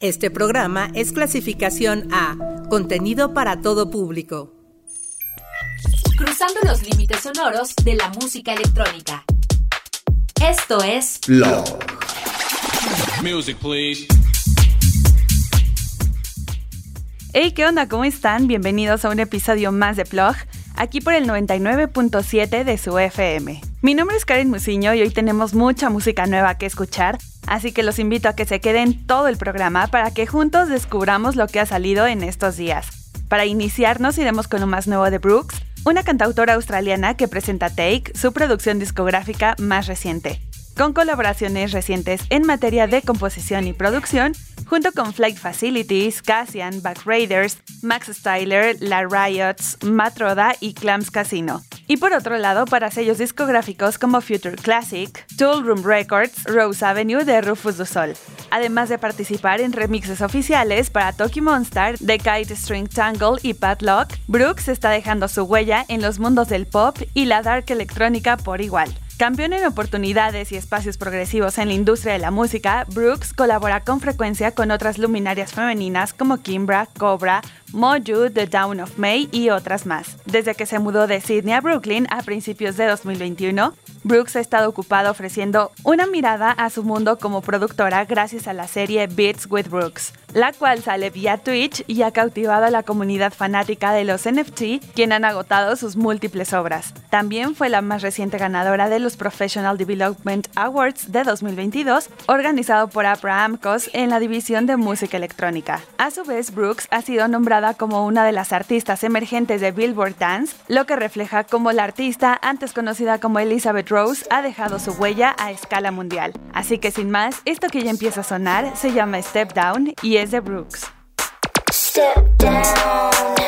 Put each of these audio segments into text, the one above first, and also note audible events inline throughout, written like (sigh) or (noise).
Este programa es clasificación A, contenido para todo público. Cruzando los límites sonoros de la música electrónica. Esto es Plog. Music, please. Hey, ¿qué onda? ¿Cómo están? Bienvenidos a un episodio más de Plog, aquí por el 99.7 de su FM. Mi nombre es Karen Musiño y hoy tenemos mucha música nueva que escuchar, así que los invito a que se queden todo el programa para que juntos descubramos lo que ha salido en estos días. Para iniciarnos iremos con lo más nuevo de Brooks, una cantautora australiana que presenta Take, su producción discográfica más reciente, con colaboraciones recientes en materia de composición y producción, junto con Flight Facilities, Cassian, Back Raiders, Max Styler, La Riots, Matroda y Clams Casino. Y por otro lado, para sellos discográficos como Future Classic, Tool Room Records, Rose Avenue de Rufus du Sol. Además de participar en remixes oficiales para Toki Monster, The Kite String Tangle y Padlock, Brooks está dejando su huella en los mundos del pop y la dark electrónica por igual. Campeón en oportunidades y espacios progresivos en la industria de la música, Brooks colabora con frecuencia con otras luminarias femeninas como Kimbra, Cobra, Moju, The Down of May y otras más. Desde que se mudó de Sydney a Brooklyn a principios de 2021, Brooks ha estado ocupado ofreciendo una mirada a su mundo como productora gracias a la serie Beats with Brooks, la cual sale vía Twitch y ha cautivado a la comunidad fanática de los NFT, quien han agotado sus múltiples obras. También fue la más reciente ganadora de los Professional Development Awards de 2022, organizado por Abraham Cos en la división de música electrónica. A su vez, Brooks ha sido nombrada como una de las artistas emergentes de Billboard Dance, lo que refleja cómo la artista, antes conocida como Elizabeth Rose, ha dejado su huella a escala mundial. Así que sin más, esto que ya empieza a sonar se llama Step Down y es de Brooks. Step down.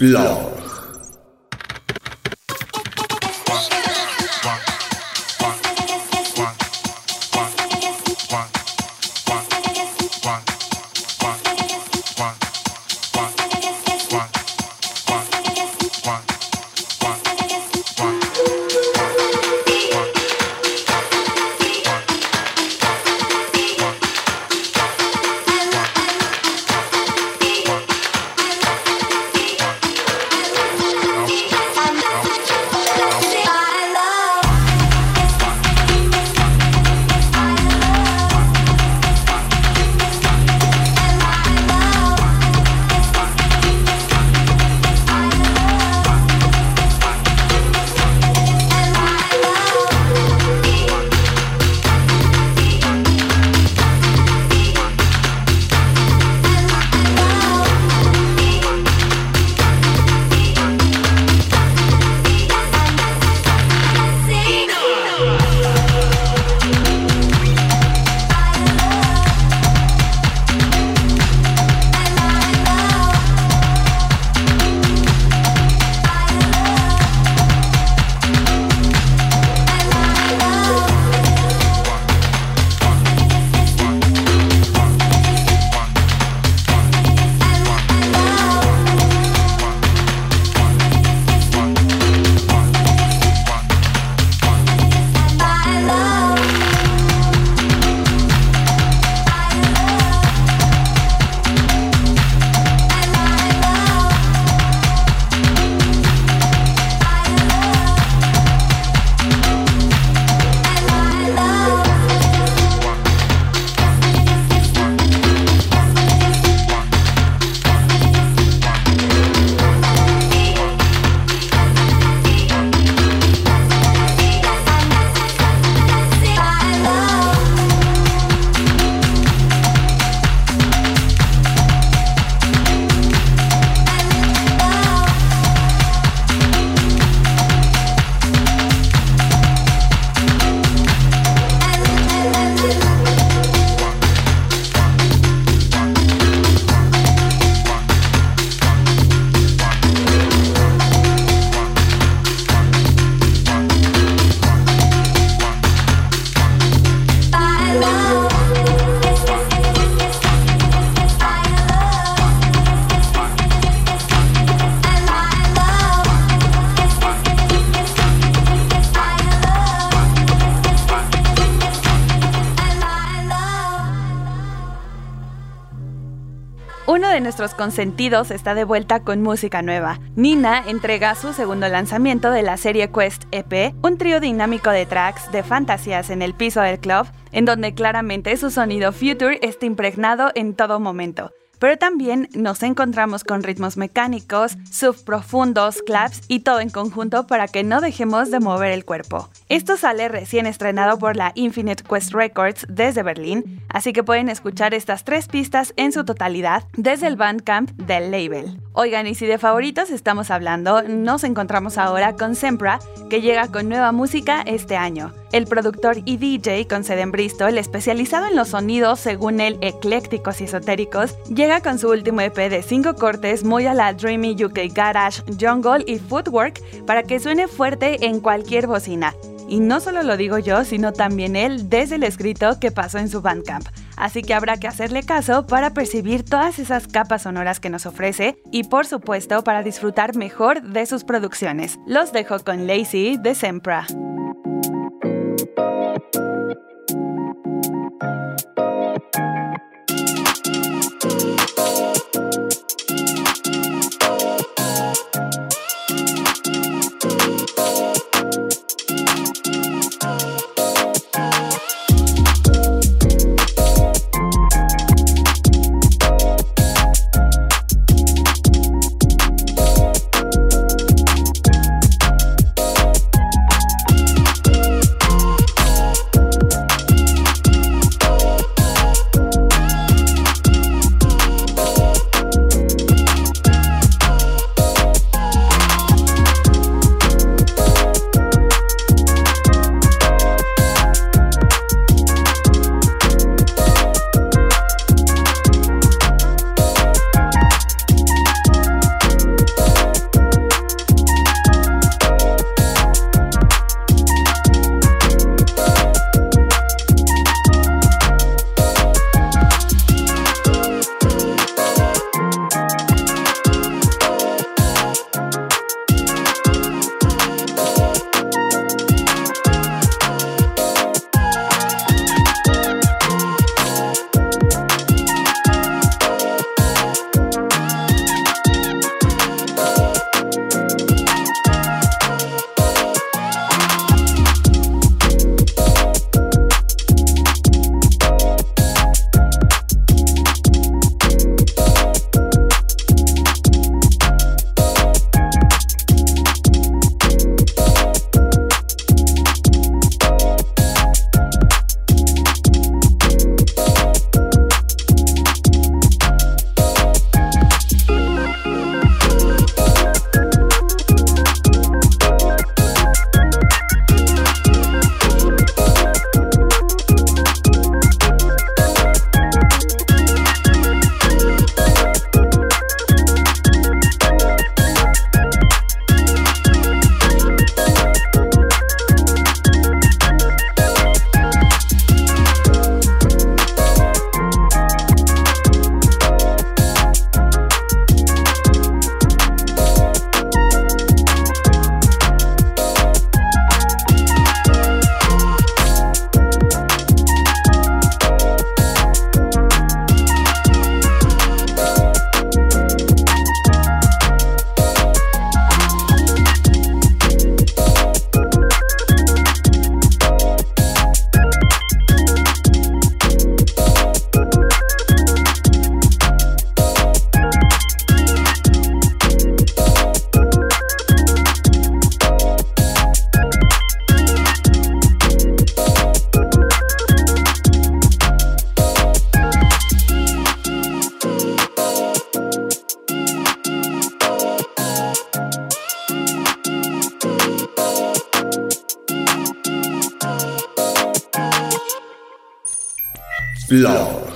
Blog. Consentidos está de vuelta con música nueva. Nina entrega su segundo lanzamiento de la serie Quest EP, un trío dinámico de tracks de fantasías en el piso del club, en donde claramente su sonido future está impregnado en todo momento pero también nos encontramos con ritmos mecánicos, subprofundos, claps y todo en conjunto para que no dejemos de mover el cuerpo. Esto sale recién estrenado por la Infinite Quest Records desde Berlín, así que pueden escuchar estas tres pistas en su totalidad desde el Bandcamp del label. Oigan, y si de favoritos estamos hablando, nos encontramos ahora con Sempra, que llega con nueva música este año. El productor y DJ con sede en Bristol, especializado en los sonidos según él eclécticos y esotéricos, llega con su último EP de 5 cortes muy a la Dreamy UK Garage, Jungle y Footwork para que suene fuerte en cualquier bocina. Y no solo lo digo yo, sino también él desde el escrito que pasó en su Bandcamp. Así que habrá que hacerle caso para percibir todas esas capas sonoras que nos ofrece y por supuesto para disfrutar mejor de sus producciones. Los dejo con Lazy de Sempra. Blog. George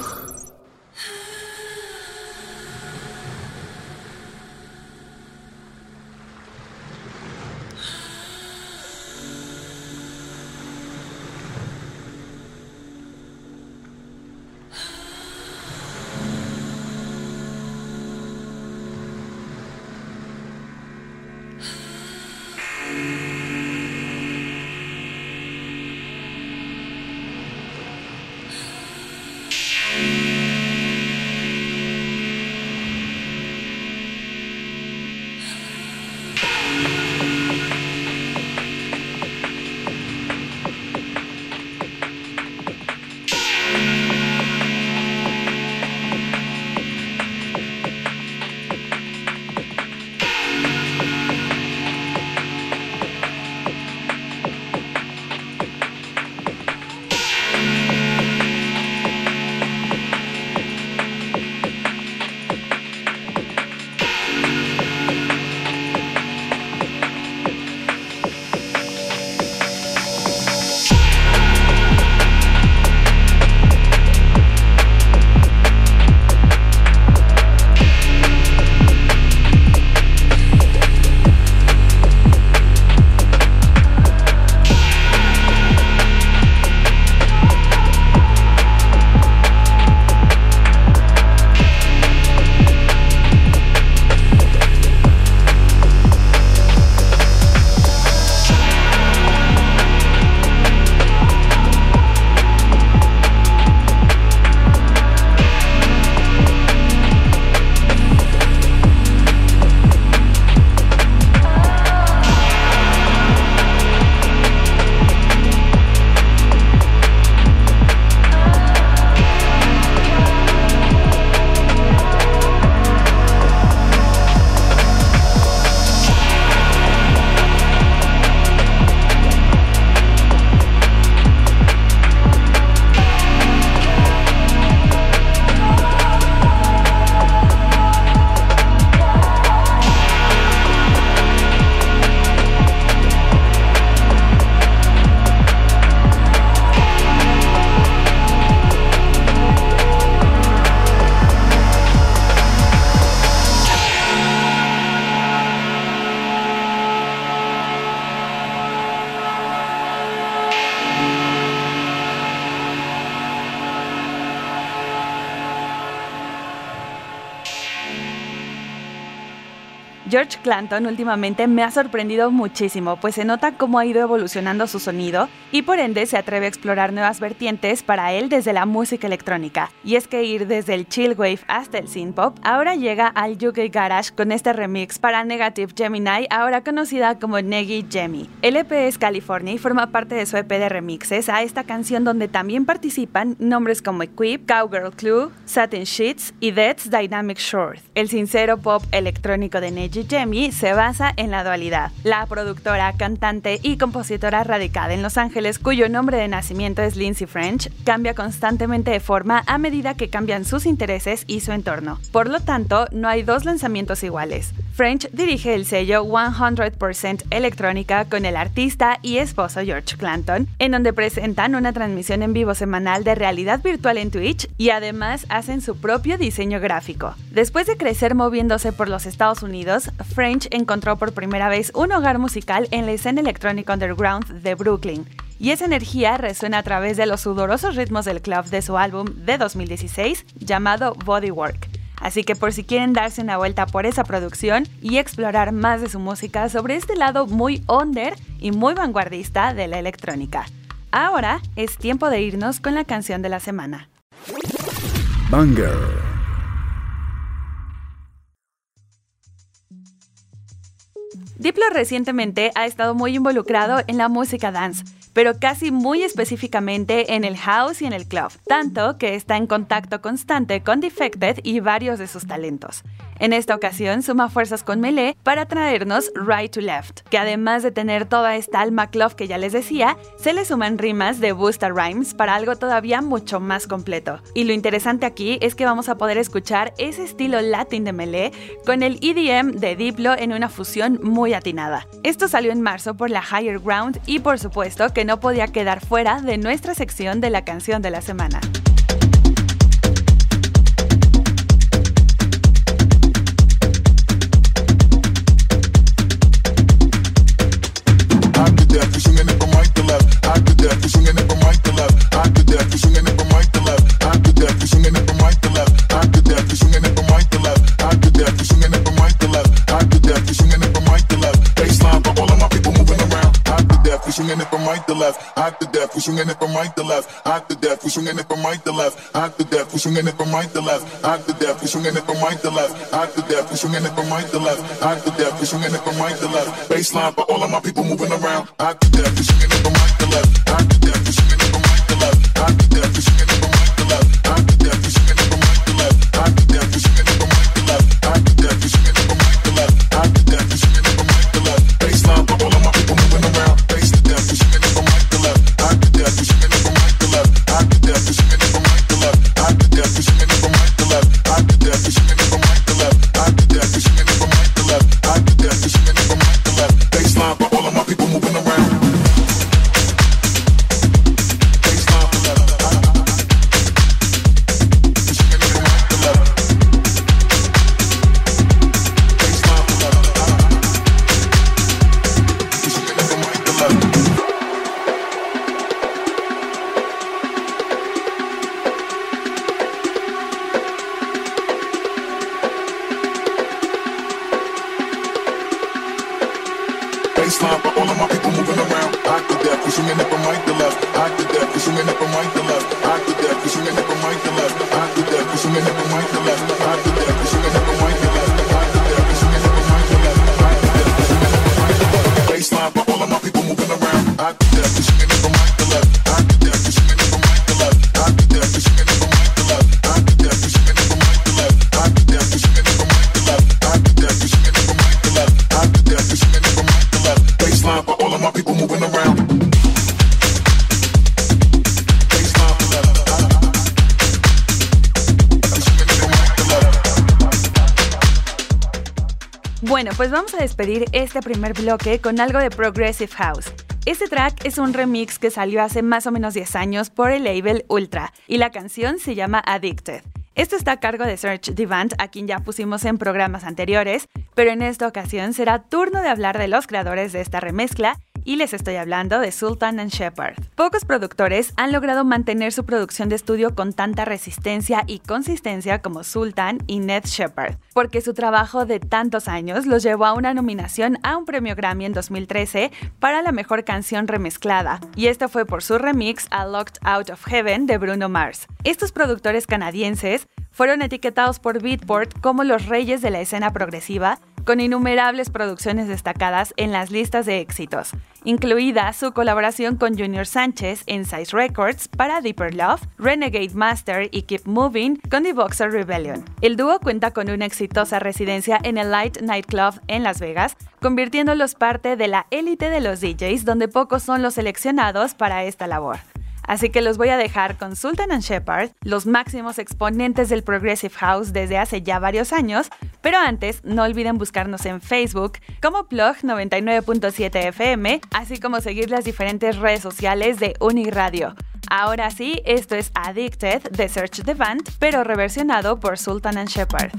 Clanton últimamente me ha sorprendido muchísimo, pues se nota cómo ha ido evolucionando su sonido y por ende se atreve a explorar nuevas vertientes para él desde la música electrónica. Y es que ir desde el chill wave hasta el synth pop, ahora llega al UK Garage con este remix para Negative Gemini, ahora conocida como Negi Gemi. El EP California y forma parte de su EP de remixes a esta canción donde también participan nombres como Equip, Cowgirl Clue, Satin Sheets y Dead's Dynamic Short. El sincero pop electrónico de Negi Gemi se basa en la dualidad. La productora, cantante y compositora radicada en Los Ángeles, cuyo nombre de nacimiento es Lindsay French, cambia constantemente de forma a medida que cambian sus intereses y su entorno. Por lo tanto, no hay dos lanzamientos iguales. French dirige el sello 100% Electrónica con el artista y esposo George Clanton, en donde presentan una transmisión en vivo semanal de realidad virtual en Twitch y además hacen su propio diseño gráfico. Después de crecer moviéndose por los Estados Unidos, encontró por primera vez un hogar musical en la escena electrónica underground de Brooklyn, y esa energía resuena a través de los sudorosos ritmos del club de su álbum de 2016 llamado Bodywork. Así que por si quieren darse una vuelta por esa producción y explorar más de su música sobre este lado muy under y muy vanguardista de la electrónica. Ahora es tiempo de irnos con la canción de la semana. Banger. Diplo recientemente ha estado muy involucrado en la música dance, pero casi muy específicamente en el house y en el club, tanto que está en contacto constante con Defected y varios de sus talentos. En esta ocasión suma fuerzas con Melee para traernos Right to Left, que además de tener toda esta alma club que ya les decía, se le suman rimas de Busta Rhymes para algo todavía mucho más completo. Y lo interesante aquí es que vamos a poder escuchar ese estilo latin de Melee con el EDM de Diplo en una fusión muy atinada. Esto salió en marzo por la Higher Ground y por supuesto que no podía quedar fuera de nuestra sección de la canción de la semana. Hot to death. We swinging it from right to left, hot to death. We swinging it from right to left, hot to death. We swinging it from right to left, hot to death. We swinging it from right to left, hot to death. We swinging it from right to left, hot to death. We swinging it from right to left. Baseline for all of my people moving around, hot to death. We swinging it from right to left, hot to death. We swinging it from right to left, hot to death. We swinging it from Bueno, pues vamos a despedir este primer bloque con algo de Progressive House. Este track es un remix que salió hace más o menos 10 años por el label Ultra y la canción se llama Addicted. Esto está a cargo de Serge Devant, a quien ya pusimos en programas anteriores, pero en esta ocasión será turno de hablar de los creadores de esta remezcla y les estoy hablando de Sultan and Shepard. Pocos productores han logrado mantener su producción de estudio con tanta resistencia y consistencia como Sultan y Ned Shepard, porque su trabajo de tantos años los llevó a una nominación a un premio Grammy en 2013 para la mejor canción remezclada, y esto fue por su remix a Locked Out of Heaven de Bruno Mars. Estos productores canadienses fueron etiquetados por Beatport como los reyes de la escena progresiva, con innumerables producciones destacadas en las listas de éxitos, incluida su colaboración con Junior Sánchez en Size Records para Deeper Love, Renegade Master y Keep Moving con The Boxer Rebellion. El dúo cuenta con una exitosa residencia en el Light Nightclub en Las Vegas, convirtiéndolos parte de la élite de los DJs donde pocos son los seleccionados para esta labor. Así que los voy a dejar con Sultan and Shepard, los máximos exponentes del Progressive House desde hace ya varios años, pero antes no olviden buscarnos en Facebook como Plug 99.7 FM, así como seguir las diferentes redes sociales de Uniradio. Ahora sí, esto es Addicted de Search the Band, pero reversionado por Sultan and Shepard.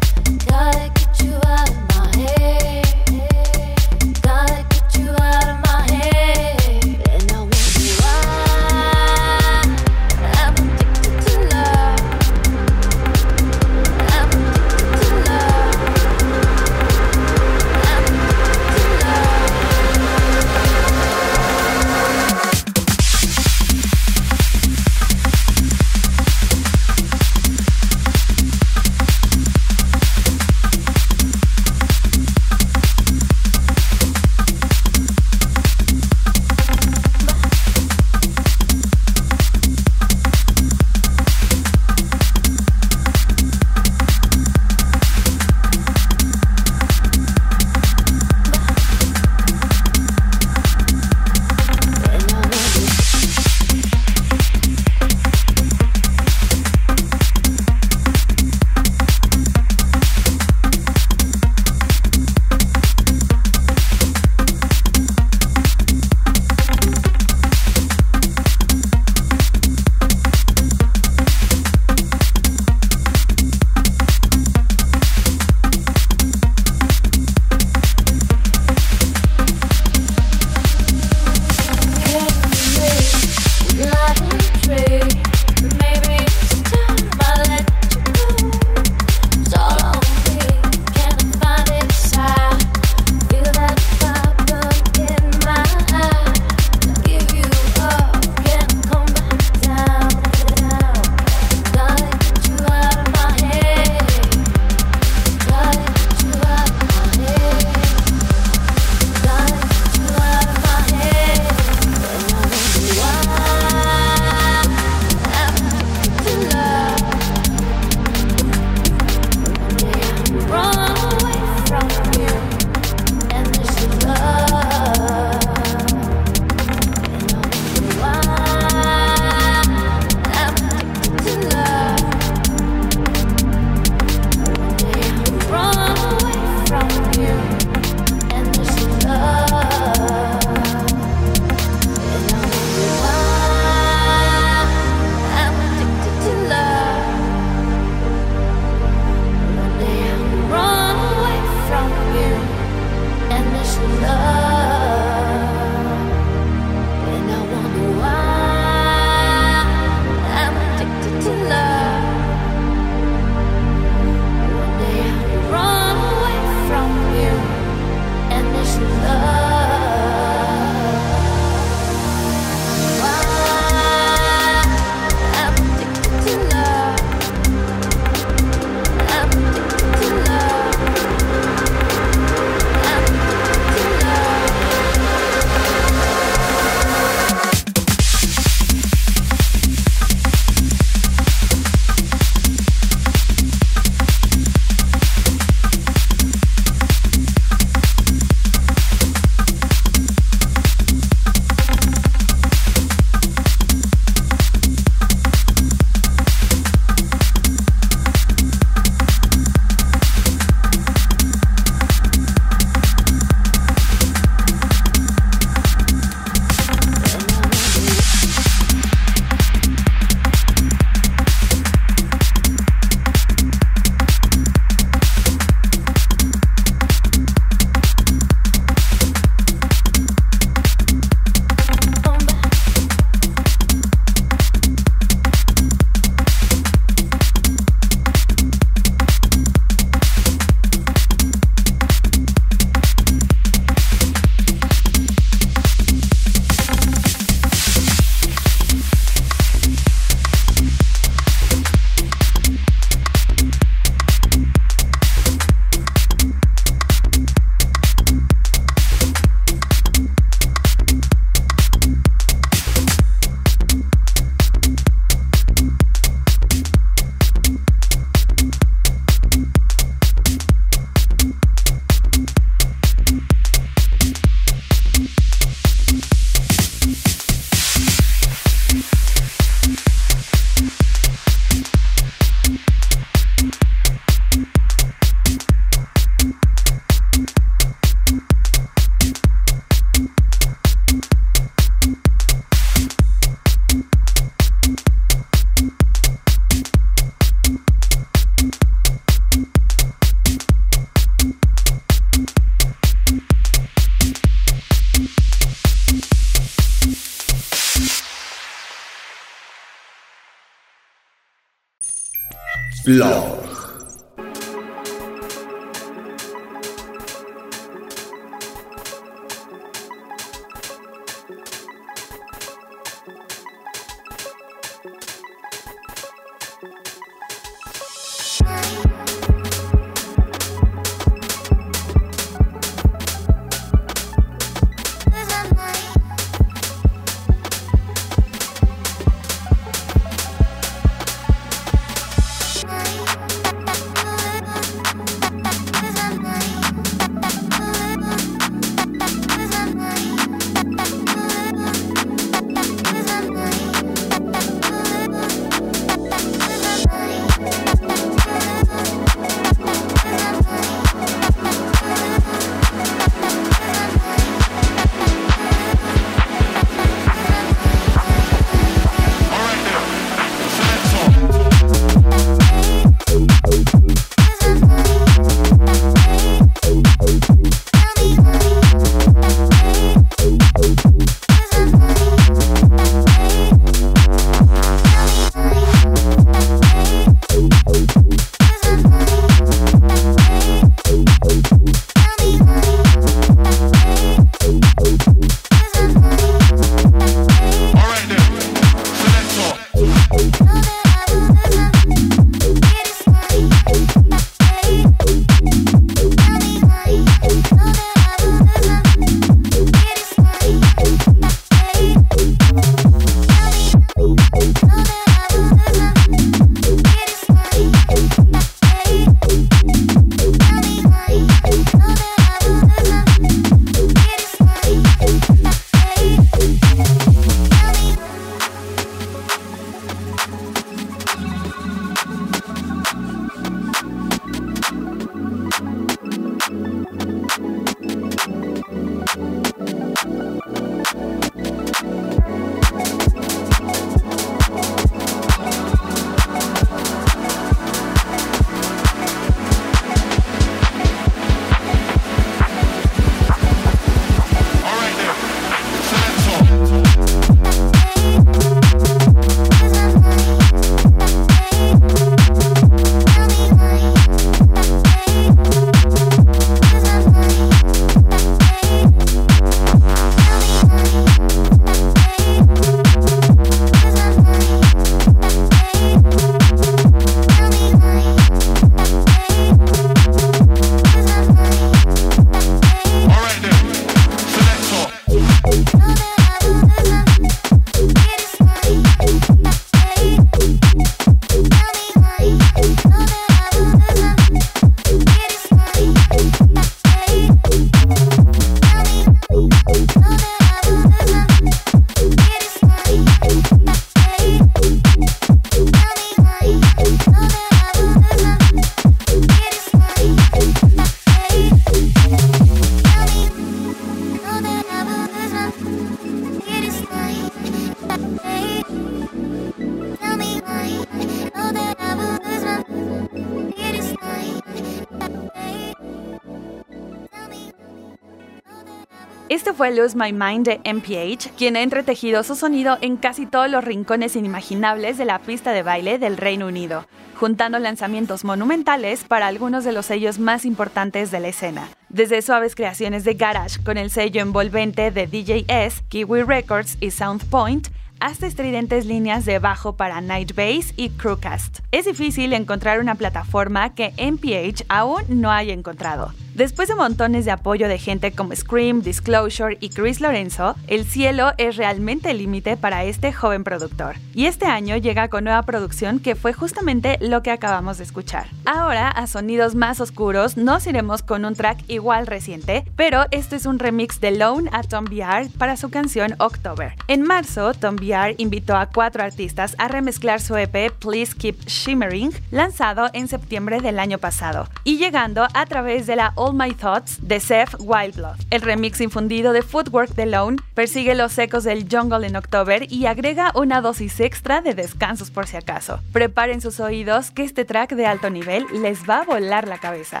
Fue Lose My Mind de MPH, quien ha entretejido su sonido en casi todos los rincones inimaginables de la pista de baile del Reino Unido, juntando lanzamientos monumentales para algunos de los sellos más importantes de la escena. Desde suaves creaciones de garage con el sello envolvente de DJS, Kiwi Records y Soundpoint, hasta estridentes líneas de bajo para Night Bass y Crewcast. Es difícil encontrar una plataforma que MPH aún no haya encontrado. Después de montones de apoyo de gente como Scream, Disclosure y Chris Lorenzo, el cielo es realmente el límite para este joven productor. Y este año llega con nueva producción que fue justamente lo que acabamos de escuchar. Ahora, a sonidos más oscuros, nos iremos con un track igual reciente, pero esto es un remix de Lone a Tom VR para su canción October. En marzo, Tom VR invitó a cuatro artistas a remezclar su EP Please Keep Shimmering, lanzado en septiembre del año pasado, y llegando a través de la All My Thoughts de Seth Wildblood. El remix infundido de Footwork de Lone persigue los ecos del jungle en October y agrega una dosis extra de descansos por si acaso. Preparen sus oídos que este track de alto nivel les va a volar la cabeza.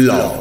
Blog.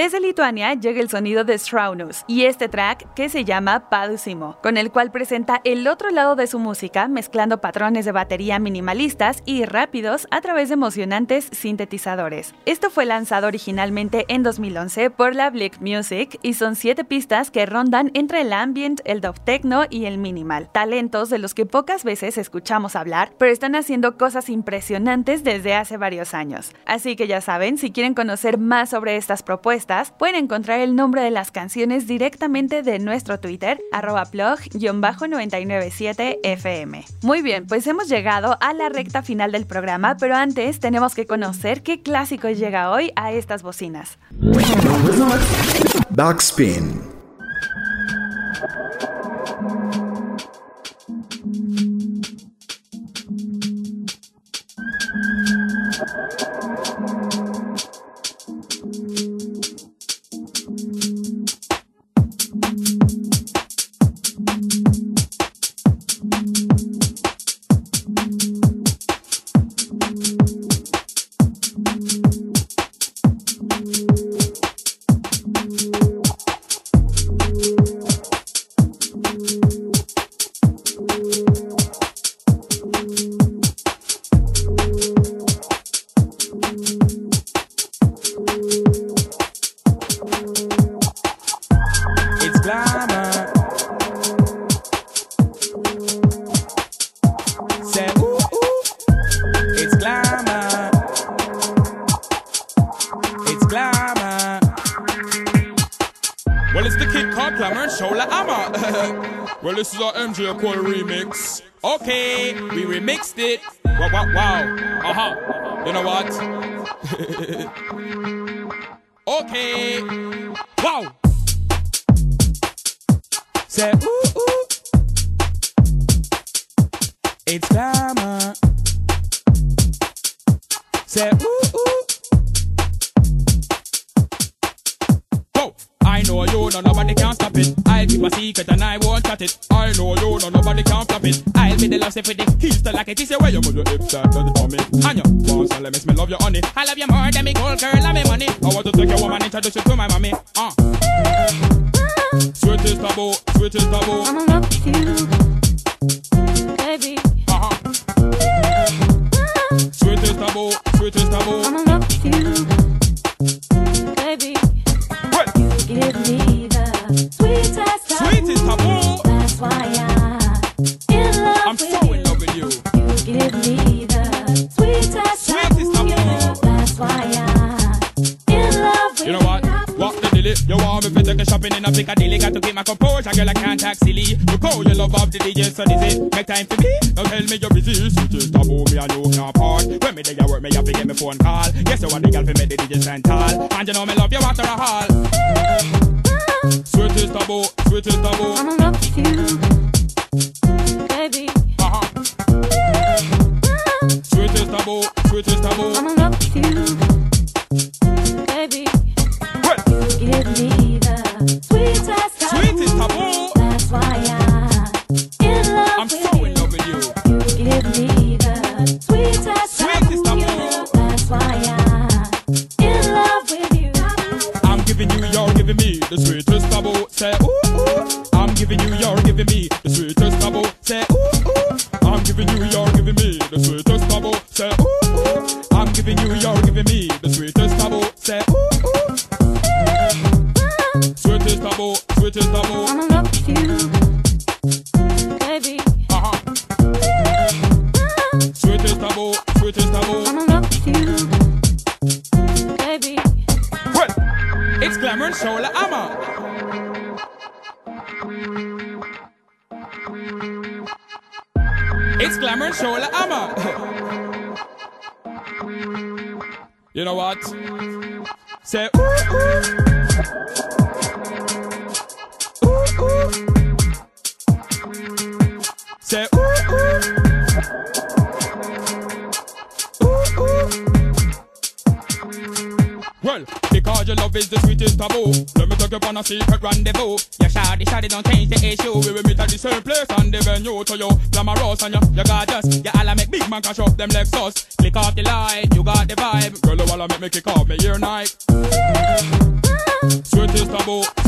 Desde Lituania llega el sonido de Straunus y este track que se llama Padusimo, con el cual presenta el otro lado de su música mezclando patrones de batería minimalistas y rápidos a través de emocionantes sintetizadores. Esto fue lanzado originalmente en 2011 por la Blick Music y son siete pistas que rondan entre el ambient, el dub techno y el minimal, talentos de los que pocas veces escuchamos hablar, pero están haciendo cosas impresionantes desde hace varios años. Así que ya saben, si quieren conocer más sobre estas propuestas, pueden encontrar el nombre de las canciones directamente de nuestro Twitter, arroba plug-997fm. Muy bien, pues hemos llegado a la recta final del programa, pero antes tenemos que conocer qué clásico llega hoy a estas bocinas. Backspin. Glamour. Well, it's the kid called Glamour and Shola Amma. (laughs) well, this is our MJ remix. Okay, we remixed it. Wow wow wow. Uh huh. You know what? (laughs) Okay. Wow. Say ooh ooh. It's glamour. Say ooh. No nobody can stop it. I'll keep a secret and I won't cut it. I know you, no nobody can stop it. I'll be the last if it heels to like it. Is where you your hips and do it for me. And you bounce and let me smell love you honey. I love you more than me gold girl and me money. I want to take your woman, introduce you to my mommy. Uh. Taboo, sweetest taboo. I'm in love Piccadilly? Got to keep my composure, girl. I can't act silly. You call your love of the DJ, so this it. Make time for me. Now tell me you're busy. Sweetest taboo, me and you can't part. When me there, you work me, have to get me phone call. Yes, you want the girl for me, the DJ stand tall. And you know me love you after a hall. sweetest taboo, sweetest taboo. I'm in love with you, a secret rendezvous. Yeah, shawty, shawty, don't change the issue. We will meet at the same place on the venue to you. Glamorous and you, you gorgeous. Yeah, all I make big man cash up them Lexus. Click off the light, you got the vibe. Girl, you wanna make me kick off me ear night. Sweetest taboo.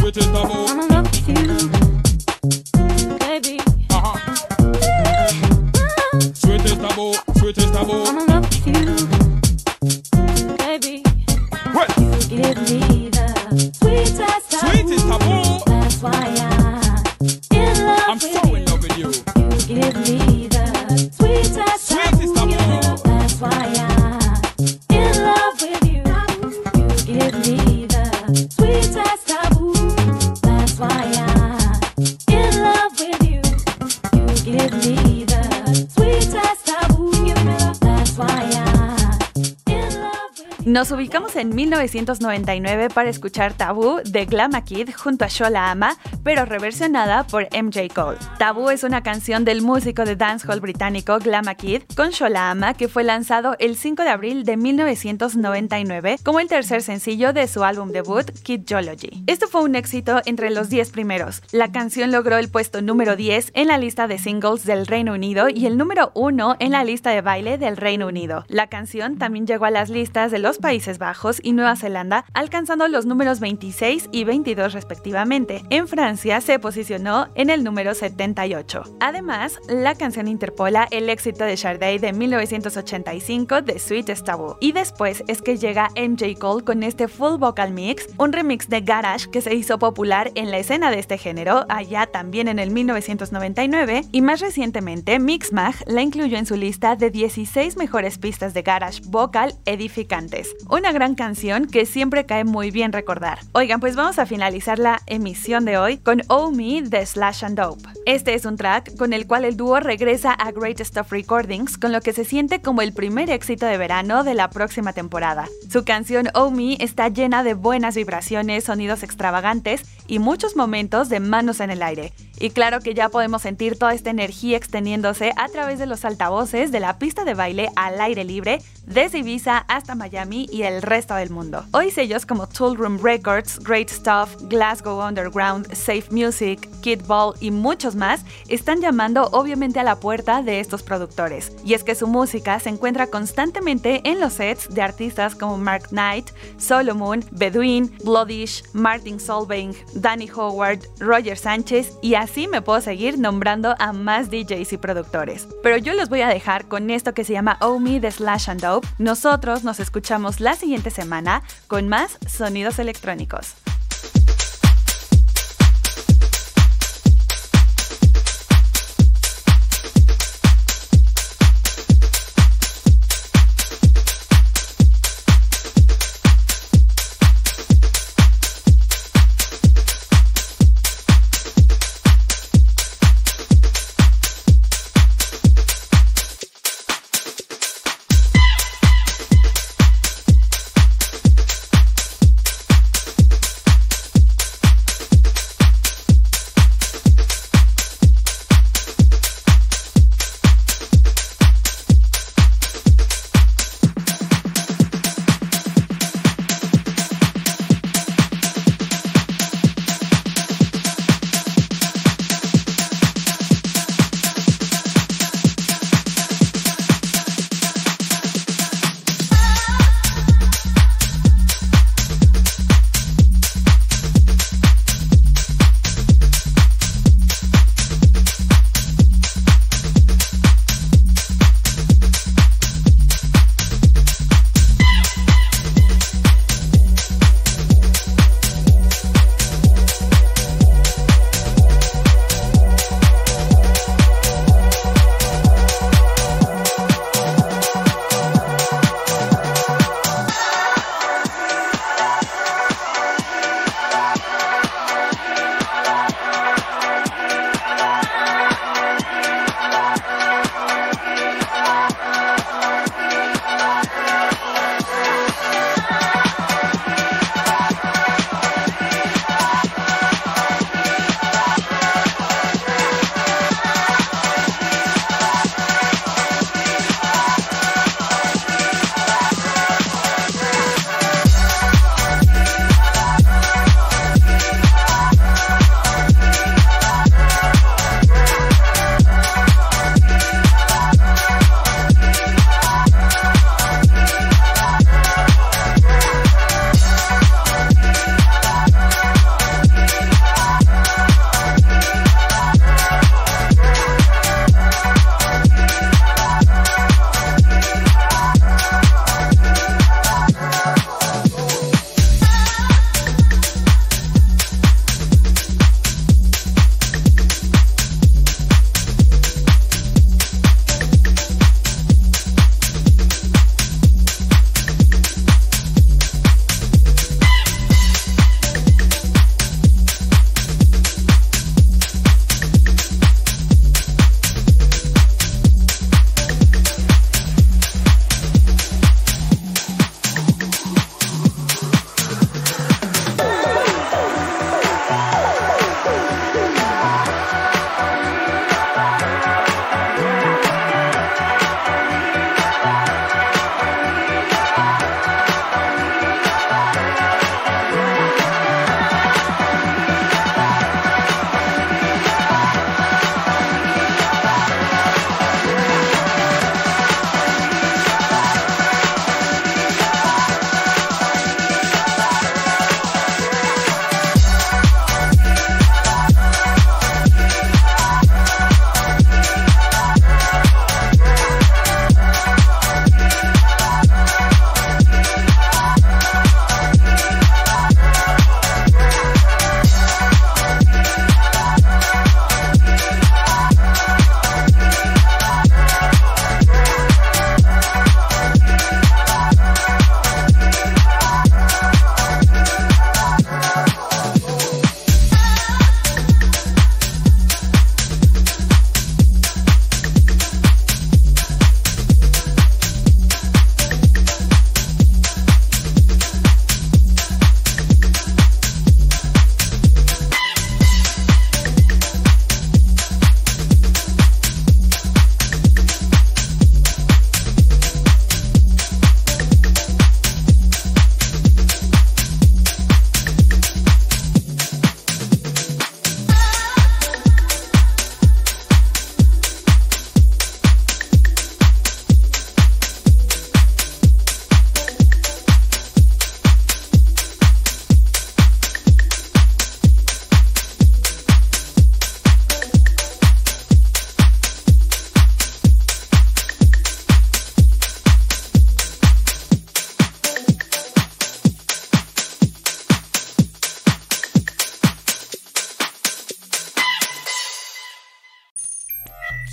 Nos ubicamos en 1999 para escuchar Taboo de Glama Kid junto a Shola Ama, pero reversionada por MJ Cole. Taboo es una canción del músico de dancehall británico Glama Kid con Shola Ama que fue lanzado el 5 de abril de 1999 como el tercer sencillo de su álbum debut Kid Geology. Esto fue un éxito entre los 10 primeros. La canción logró el puesto número 10 en la lista de singles del Reino Unido y el número 1 en la lista de baile del Reino Unido. La canción también llegó a las listas de los Países Bajos y Nueva Zelanda, alcanzando los números 26 y 22 respectivamente. En Francia se posicionó en el número 78. Además, la canción interpola el éxito de Sade de 1985 de Sweet Taboo. Y después es que llega MJ Cole con este full vocal mix, un remix de Garage que se hizo popular en la escena de este género, allá también en el 1999, y más recientemente Mixmag la incluyó en su lista de 16 mejores pistas de Garage vocal edificantes. Una gran canción que siempre cae muy bien recordar. Oigan, pues vamos a finalizar la emisión de hoy con Oh Me de Slash and Dope. Este es un track con el cual el dúo regresa a Great Stuff Recordings, con lo que se siente como el primer éxito de verano de la próxima temporada. Su canción Oh Me está llena de buenas vibraciones, sonidos extravagantes y muchos momentos de manos en el aire. Y claro que ya podemos sentir toda esta energía extendiéndose a través de los altavoces de la pista de baile al aire libre, desde Ibiza hasta Miami y el resto del mundo. Hoy sellos como Tool Room Records, Great Stuff, Glasgow Underground, Safe Music, Kid Ball y muchos más están llamando obviamente a la puerta de estos productores. Y es que su música se encuentra constantemente en los sets de artistas como Mark Knight, Solomon, Bedouin, Bloodish, Martin Solveig, Danny Howard, Roger Sánchez y así me puedo seguir nombrando a más DJs y productores. Pero yo los voy a dejar con esto que se llama Oh de Slash and Dope. Nosotros nos escuchamos la siguiente semana con más sonidos electrónicos.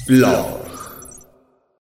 Love.